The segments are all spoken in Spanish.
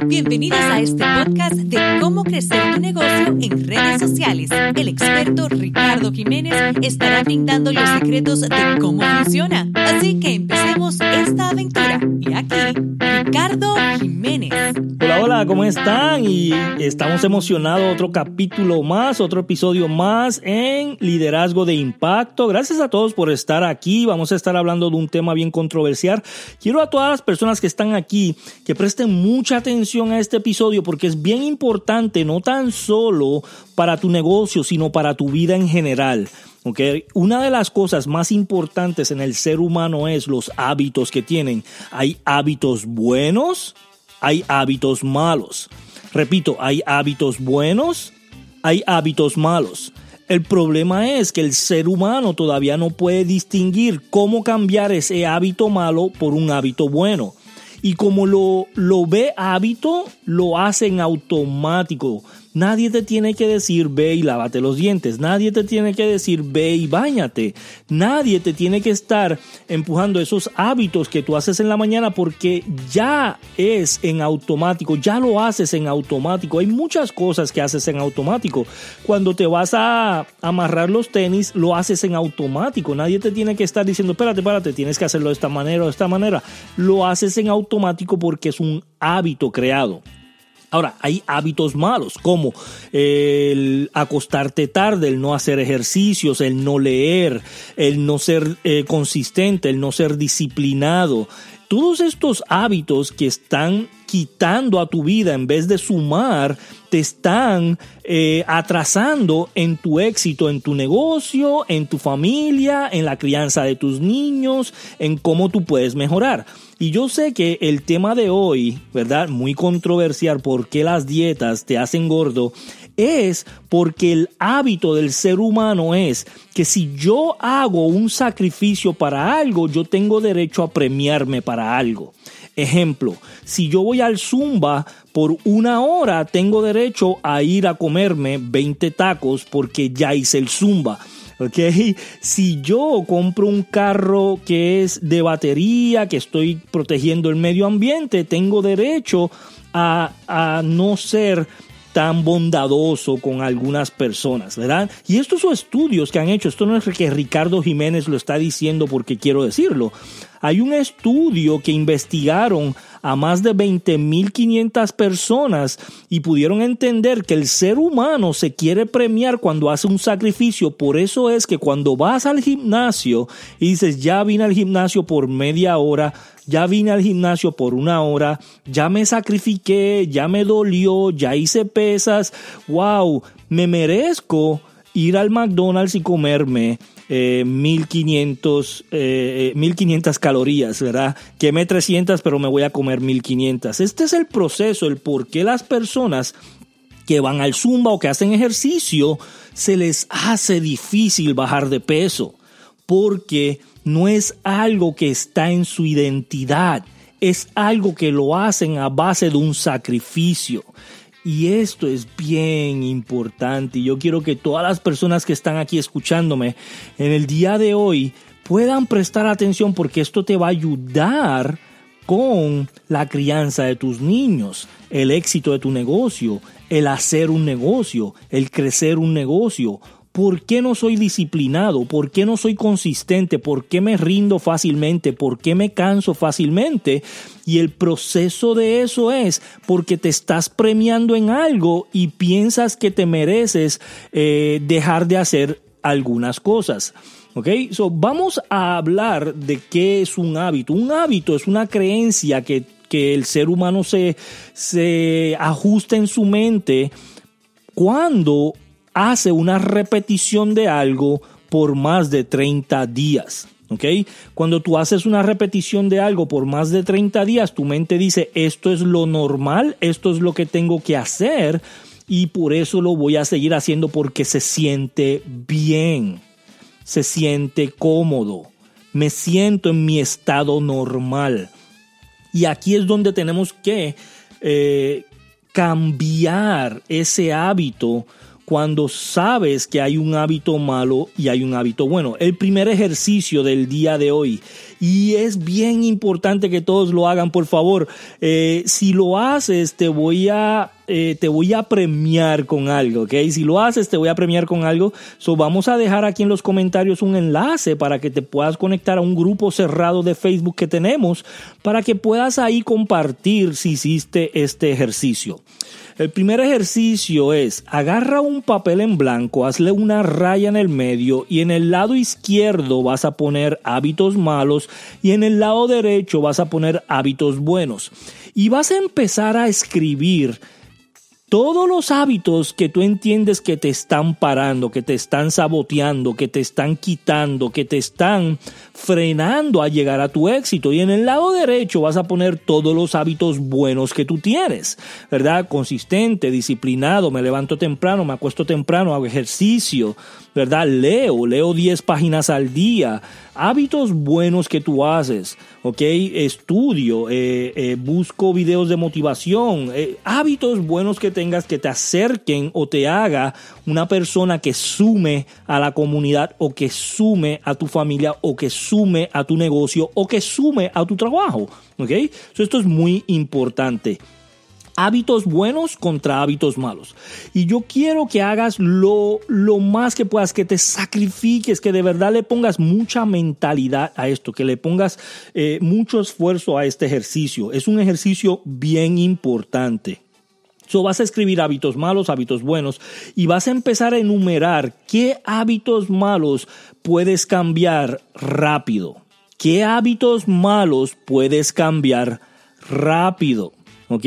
Bienvenidos a este podcast de cómo crecer tu negocio en redes sociales. El experto Ricardo Jiménez estará brindando los secretos de cómo funciona. Así que empecemos esta aventura. Y aquí, Ricardo Jiménez. ¿Cómo están? Y estamos emocionados, otro capítulo más, otro episodio más en Liderazgo de Impacto. Gracias a todos por estar aquí. Vamos a estar hablando de un tema bien controversial. Quiero a todas las personas que están aquí que presten mucha atención a este episodio porque es bien importante, no tan solo para tu negocio, sino para tu vida en general. Okay. Una de las cosas más importantes en el ser humano es los hábitos que tienen. Hay hábitos buenos, hay hábitos malos. Repito, hay hábitos buenos, hay hábitos malos. El problema es que el ser humano todavía no puede distinguir cómo cambiar ese hábito malo por un hábito bueno. Y como lo, lo ve hábito, lo hace en automático. Nadie te tiene que decir ve y lávate los dientes. Nadie te tiene que decir ve y bañate. Nadie te tiene que estar empujando esos hábitos que tú haces en la mañana porque ya es en automático, ya lo haces en automático. Hay muchas cosas que haces en automático. Cuando te vas a amarrar los tenis, lo haces en automático. Nadie te tiene que estar diciendo espérate, espérate, tienes que hacerlo de esta manera o de esta manera. Lo haces en automático porque es un hábito creado. Ahora, hay hábitos malos como el acostarte tarde, el no hacer ejercicios, el no leer, el no ser eh, consistente, el no ser disciplinado. Todos estos hábitos que están quitando a tu vida en vez de sumar, te están eh, atrasando en tu éxito, en tu negocio, en tu familia, en la crianza de tus niños, en cómo tú puedes mejorar. Y yo sé que el tema de hoy, ¿verdad? Muy controversial, ¿por qué las dietas te hacen gordo? Es porque el hábito del ser humano es que si yo hago un sacrificio para algo, yo tengo derecho a premiarme para algo. Ejemplo, si yo voy al Zumba por una hora, tengo derecho a ir a comerme 20 tacos porque ya hice el Zumba. ¿Ok? Si yo compro un carro que es de batería, que estoy protegiendo el medio ambiente, tengo derecho a, a no ser tan bondadoso con algunas personas, ¿verdad? Y estos son estudios que han hecho, esto no es que Ricardo Jiménez lo está diciendo porque quiero decirlo. Hay un estudio que investigaron a más de 20.500 personas y pudieron entender que el ser humano se quiere premiar cuando hace un sacrificio. Por eso es que cuando vas al gimnasio y dices, ya vine al gimnasio por media hora, ya vine al gimnasio por una hora, ya me sacrifiqué, ya me dolió, ya hice pesas, wow, me merezco ir al McDonald's y comerme 1500, eh, 1500 eh, calorías, ¿verdad? Quemé 300, pero me voy a comer 1500. Este es el proceso, el por qué las personas que van al zumba o que hacen ejercicio se les hace difícil bajar de peso, porque no es algo que está en su identidad, es algo que lo hacen a base de un sacrificio. Y esto es bien importante. Y yo quiero que todas las personas que están aquí escuchándome en el día de hoy puedan prestar atención porque esto te va a ayudar con la crianza de tus niños, el éxito de tu negocio, el hacer un negocio, el crecer un negocio, ¿Por qué no soy disciplinado? ¿Por qué no soy consistente? ¿Por qué me rindo fácilmente? ¿Por qué me canso fácilmente? Y el proceso de eso es porque te estás premiando en algo y piensas que te mereces eh, dejar de hacer algunas cosas. ¿Ok? So, vamos a hablar de qué es un hábito. Un hábito es una creencia que, que el ser humano se, se ajusta en su mente cuando hace una repetición de algo por más de 30 días. ¿ok? Cuando tú haces una repetición de algo por más de 30 días, tu mente dice, esto es lo normal, esto es lo que tengo que hacer y por eso lo voy a seguir haciendo porque se siente bien, se siente cómodo, me siento en mi estado normal. Y aquí es donde tenemos que eh, cambiar ese hábito cuando sabes que hay un hábito malo y hay un hábito bueno. El primer ejercicio del día de hoy, Y es bien importante que todos lo hagan, por favor. Eh, si lo haces, te voy a eh, te voy a premiar con algo, ¿ok? Si lo haces, te voy a premiar con algo. So, vamos a dejar aquí en los comentarios un enlace para que te puedas conectar a un grupo cerrado de Facebook que tenemos para que puedas ahí compartir si hiciste este ejercicio. El primer ejercicio es agarra un papel en blanco, hazle una raya en el medio y en el lado izquierdo vas a poner hábitos malos y en el lado derecho vas a poner hábitos buenos. Y vas a empezar a escribir todos los hábitos que tú entiendes que te están parando, que te están saboteando, que te están quitando, que te están frenando a llegar a tu éxito. Y en el lado derecho vas a poner todos los hábitos buenos que tú tienes, ¿verdad? Consistente, disciplinado, me levanto temprano, me acuesto temprano, hago ejercicio, ¿verdad? Leo, leo 10 páginas al día. Hábitos buenos que tú haces, ¿ok? Estudio, eh, eh, busco videos de motivación, eh, hábitos buenos que tengas que te acerquen o te haga una persona que sume a la comunidad o que sume a tu familia o que sume a tu negocio o que sume a tu trabajo, ¿ok? esto es muy importante hábitos buenos contra hábitos malos. Y yo quiero que hagas lo, lo, más que puedas, que te sacrifiques, que de verdad le pongas mucha mentalidad a esto, que le pongas eh, mucho esfuerzo a este ejercicio. Es un ejercicio bien importante. So, vas a escribir hábitos malos, hábitos buenos, y vas a empezar a enumerar qué hábitos malos puedes cambiar rápido. ¿Qué hábitos malos puedes cambiar rápido? ¿Ok?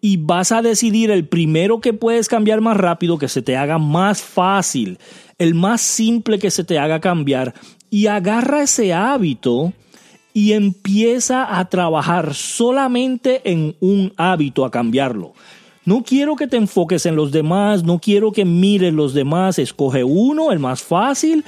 Y vas a decidir el primero que puedes cambiar más rápido, que se te haga más fácil, el más simple que se te haga cambiar y agarra ese hábito y empieza a trabajar solamente en un hábito, a cambiarlo. No quiero que te enfoques en los demás, no quiero que mires los demás, escoge uno, el más fácil,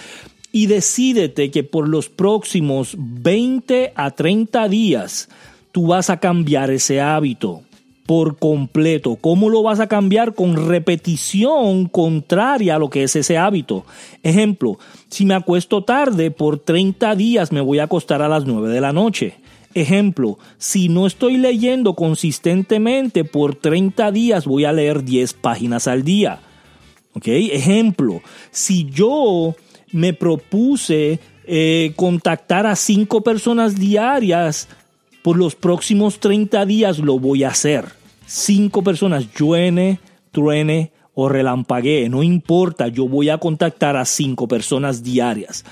y decídete que por los próximos 20 a 30 días tú vas a cambiar ese hábito por completo. ¿Cómo lo vas a cambiar? Con repetición contraria a lo que es ese hábito. Ejemplo, si me acuesto tarde, por 30 días me voy a acostar a las 9 de la noche. Ejemplo, si no estoy leyendo consistentemente, por 30 días voy a leer 10 páginas al día. ¿Ok? Ejemplo, si yo me propuse eh, contactar a 5 personas diarias, por los próximos 30 días lo voy a hacer cinco personas, lluene, truene o relampaguee, no importa, yo voy a contactar a cinco personas diarias.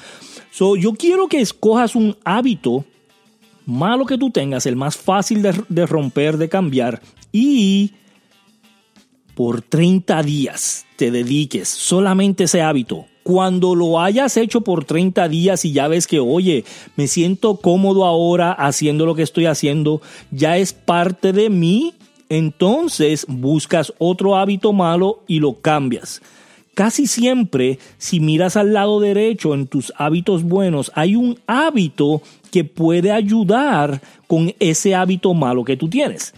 So, yo quiero que escojas un hábito malo que tú tengas, el más fácil de, de romper, de cambiar, y por 30 días te dediques solamente ese hábito. Cuando lo hayas hecho por 30 días y ya ves que, oye, me siento cómodo ahora haciendo lo que estoy haciendo, ya es parte de mí, entonces buscas otro hábito malo y lo cambias. Casi siempre, si miras al lado derecho en tus hábitos buenos, hay un hábito que puede ayudar con ese hábito malo que tú tienes.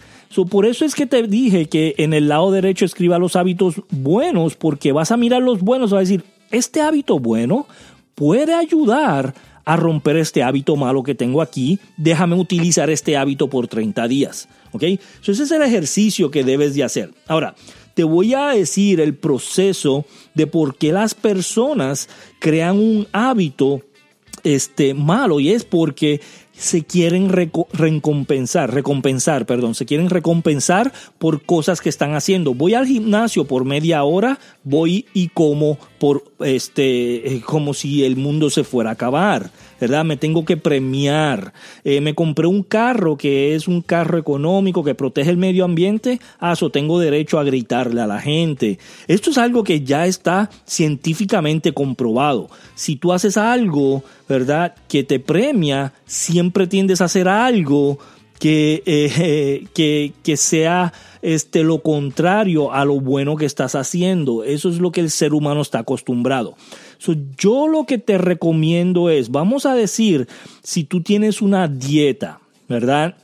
por eso es que te dije que en el lado derecho escriba los hábitos buenos, porque vas a mirar los buenos, vas a decir, este hábito bueno puede ayudar a romper este hábito malo que tengo aquí, déjame utilizar este hábito por 30 días. ¿Ok? ese es el ejercicio que debes de hacer. Ahora, te voy a decir el proceso de por qué las personas crean un hábito este, malo y es porque se quieren recompensar, recompensar, perdón, se quieren recompensar por cosas que están haciendo. Voy al gimnasio por media hora, voy y como por este, eh, como si el mundo se fuera a acabar. ¿verdad? Me tengo que premiar. Eh, me compré un carro que es un carro económico que protege el medio ambiente. Ah, eso tengo derecho a gritarle a la gente. Esto es algo que ya está científicamente comprobado. Si tú haces algo, ¿verdad? Que te premia, siempre tiendes a hacer algo que, eh, que, que sea este, lo contrario a lo bueno que estás haciendo. Eso es lo que el ser humano está acostumbrado yo lo que te recomiendo es, vamos a decir, si tú tienes una dieta, ¿verdad?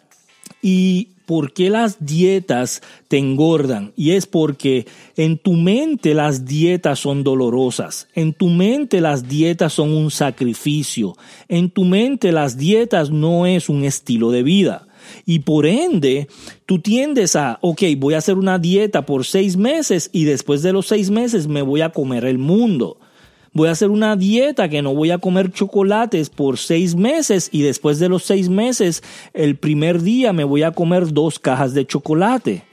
Y por qué las dietas te engordan. Y es porque en tu mente las dietas son dolorosas. En tu mente las dietas son un sacrificio. En tu mente las dietas no es un estilo de vida. Y por ende, tú tiendes a, ok, voy a hacer una dieta por seis meses y después de los seis meses me voy a comer el mundo. Voy a hacer una dieta que no voy a comer chocolates por seis meses y después de los seis meses, el primer día me voy a comer dos cajas de chocolate.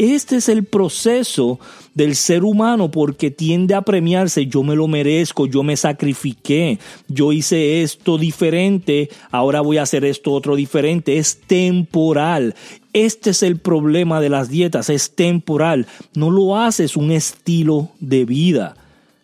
Este es el proceso del ser humano porque tiende a premiarse, yo me lo merezco, yo me sacrifiqué, yo hice esto diferente, ahora voy a hacer esto otro diferente, es temporal. Este es el problema de las dietas, es temporal, no lo haces un estilo de vida.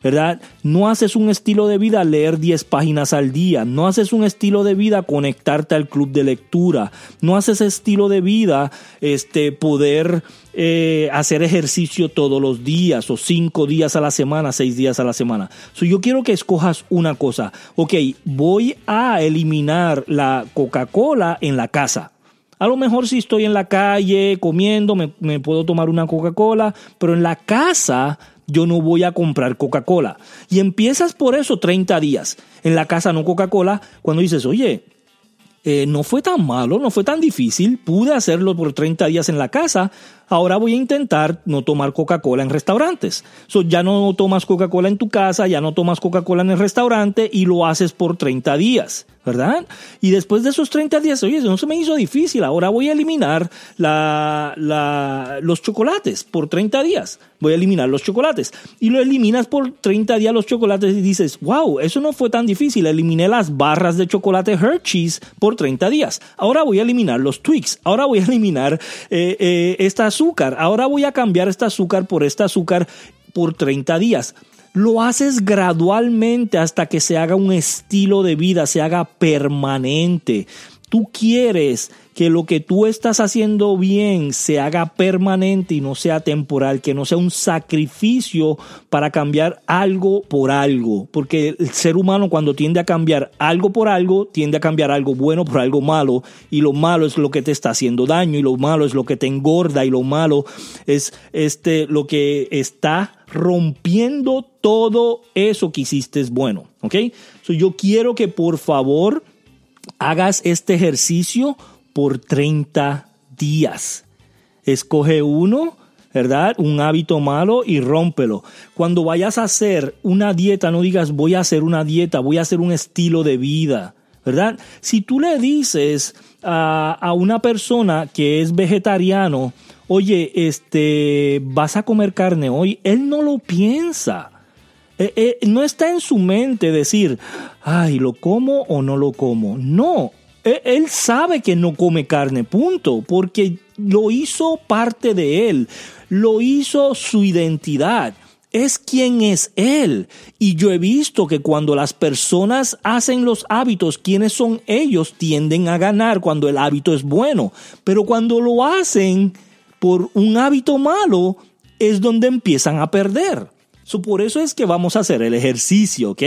¿Verdad? No haces un estilo de vida leer 10 páginas al día, no haces un estilo de vida conectarte al club de lectura, no haces estilo de vida este, poder eh, hacer ejercicio todos los días o cinco días a la semana, seis días a la semana. yo quiero que escojas una cosa. Ok, voy a eliminar la Coca-Cola en la casa. A lo mejor si estoy en la calle comiendo, me puedo tomar una Coca-Cola, pero en la casa yo no voy a comprar Coca-Cola. Y empiezas por eso 30 días. En la casa no Coca-Cola, cuando dices, oye, eh, no fue tan malo, no fue tan difícil, pude hacerlo por 30 días en la casa, ahora voy a intentar no tomar Coca-Cola en restaurantes. So, ya no tomas Coca-Cola en tu casa, ya no tomas Coca-Cola en el restaurante y lo haces por 30 días. ¿verdad? Y después de esos 30 días, oye, no se me hizo difícil, ahora voy a eliminar la, la, los chocolates por 30 días. Voy a eliminar los chocolates. Y lo eliminas por 30 días los chocolates y dices, wow, eso no fue tan difícil. Eliminé las barras de chocolate Hershey's por 30 días. Ahora voy a eliminar los Twix. Ahora voy a eliminar eh, eh, este Ahora voy a cambiar este azúcar por este azúcar por 30 días lo haces gradualmente hasta que se haga un estilo de vida, se haga permanente. Tú quieres que lo que tú estás haciendo bien se haga permanente y no sea temporal, que no sea un sacrificio para cambiar algo por algo, porque el ser humano cuando tiende a cambiar algo por algo, tiende a cambiar algo bueno por algo malo, y lo malo es lo que te está haciendo daño, y lo malo es lo que te engorda, y lo malo es este, lo que está rompiendo todo eso que hiciste es bueno, ¿ok? yo quiero que por favor hagas este ejercicio por 30 días. Escoge uno, ¿verdad? Un hábito malo y rómpelo. Cuando vayas a hacer una dieta, no digas voy a hacer una dieta, voy a hacer un estilo de vida, ¿verdad? Si tú le dices a, a una persona que es vegetariano, oye, este, vas a comer carne hoy, él no lo piensa. Eh, eh, no está en su mente decir, ay, ¿lo como o no lo como? No, e, él sabe que no come carne, punto, porque lo hizo parte de él, lo hizo su identidad. Es quien es Él. Y yo he visto que cuando las personas hacen los hábitos, quienes son ellos tienden a ganar cuando el hábito es bueno. Pero cuando lo hacen por un hábito malo, es donde empiezan a perder por eso es que vamos a hacer el ejercicio, ¿ok?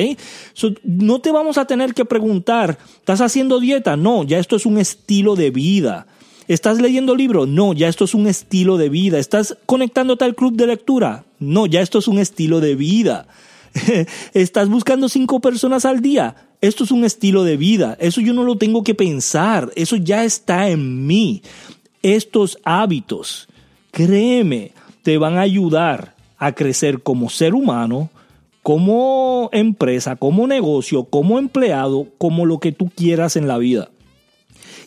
no te vamos a tener que preguntar, ¿estás haciendo dieta? No, ya esto es un estilo de vida. ¿Estás leyendo libros? No, ya esto es un estilo de vida. ¿Estás conectándote al club de lectura? No, ya esto es un estilo de vida. ¿Estás buscando cinco personas al día? Esto es un estilo de vida. Eso yo no lo tengo que pensar. Eso ya está en mí. Estos hábitos, créeme, te van a ayudar a crecer como ser humano, como empresa, como negocio, como empleado, como lo que tú quieras en la vida.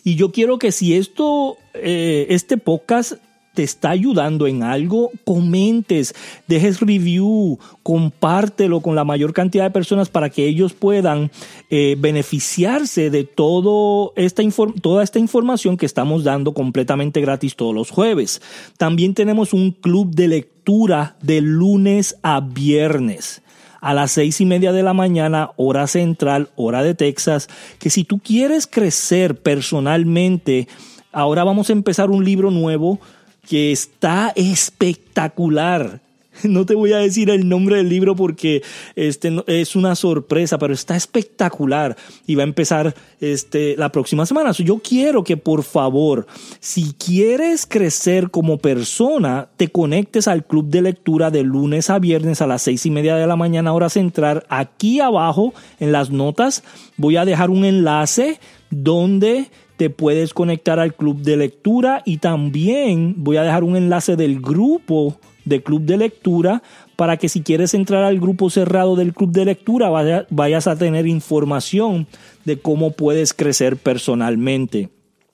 Y yo quiero que si esto, eh, este podcast te está ayudando en algo, comentes, dejes review, compártelo con la mayor cantidad de personas para que ellos puedan eh, beneficiarse de todo esta toda esta información que estamos dando completamente gratis todos los jueves. También tenemos un club de lectura de lunes a viernes a las seis y media de la mañana, hora central, hora de Texas, que si tú quieres crecer personalmente, ahora vamos a empezar un libro nuevo que está espectacular. No te voy a decir el nombre del libro porque este es una sorpresa, pero está espectacular y va a empezar este, la próxima semana. Yo quiero que por favor, si quieres crecer como persona, te conectes al club de lectura de lunes a viernes a las seis y media de la mañana hora central. Aquí abajo en las notas voy a dejar un enlace donde te puedes conectar al club de lectura y también voy a dejar un enlace del grupo de club de lectura para que si quieres entrar al grupo cerrado del club de lectura vayas a tener información de cómo puedes crecer personalmente.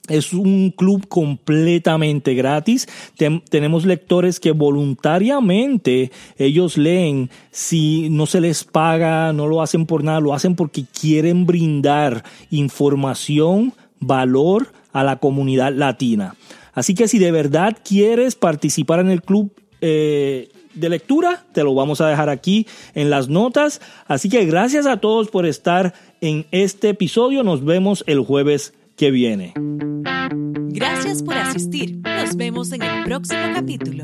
Es un club completamente gratis. tenemos lectores que voluntariamente ellos leen. Si no se les paga, no lo hacen por nada, lo hacen porque quieren brindar información, valor a la comunidad latina. Así que si de verdad quieres participar en el club eh, de lectura, te lo vamos a dejar aquí en las notas. Así que gracias a todos por estar en este episodio. Nos vemos el jueves que viene. Gracias por asistir. Nos vemos en el próximo capítulo.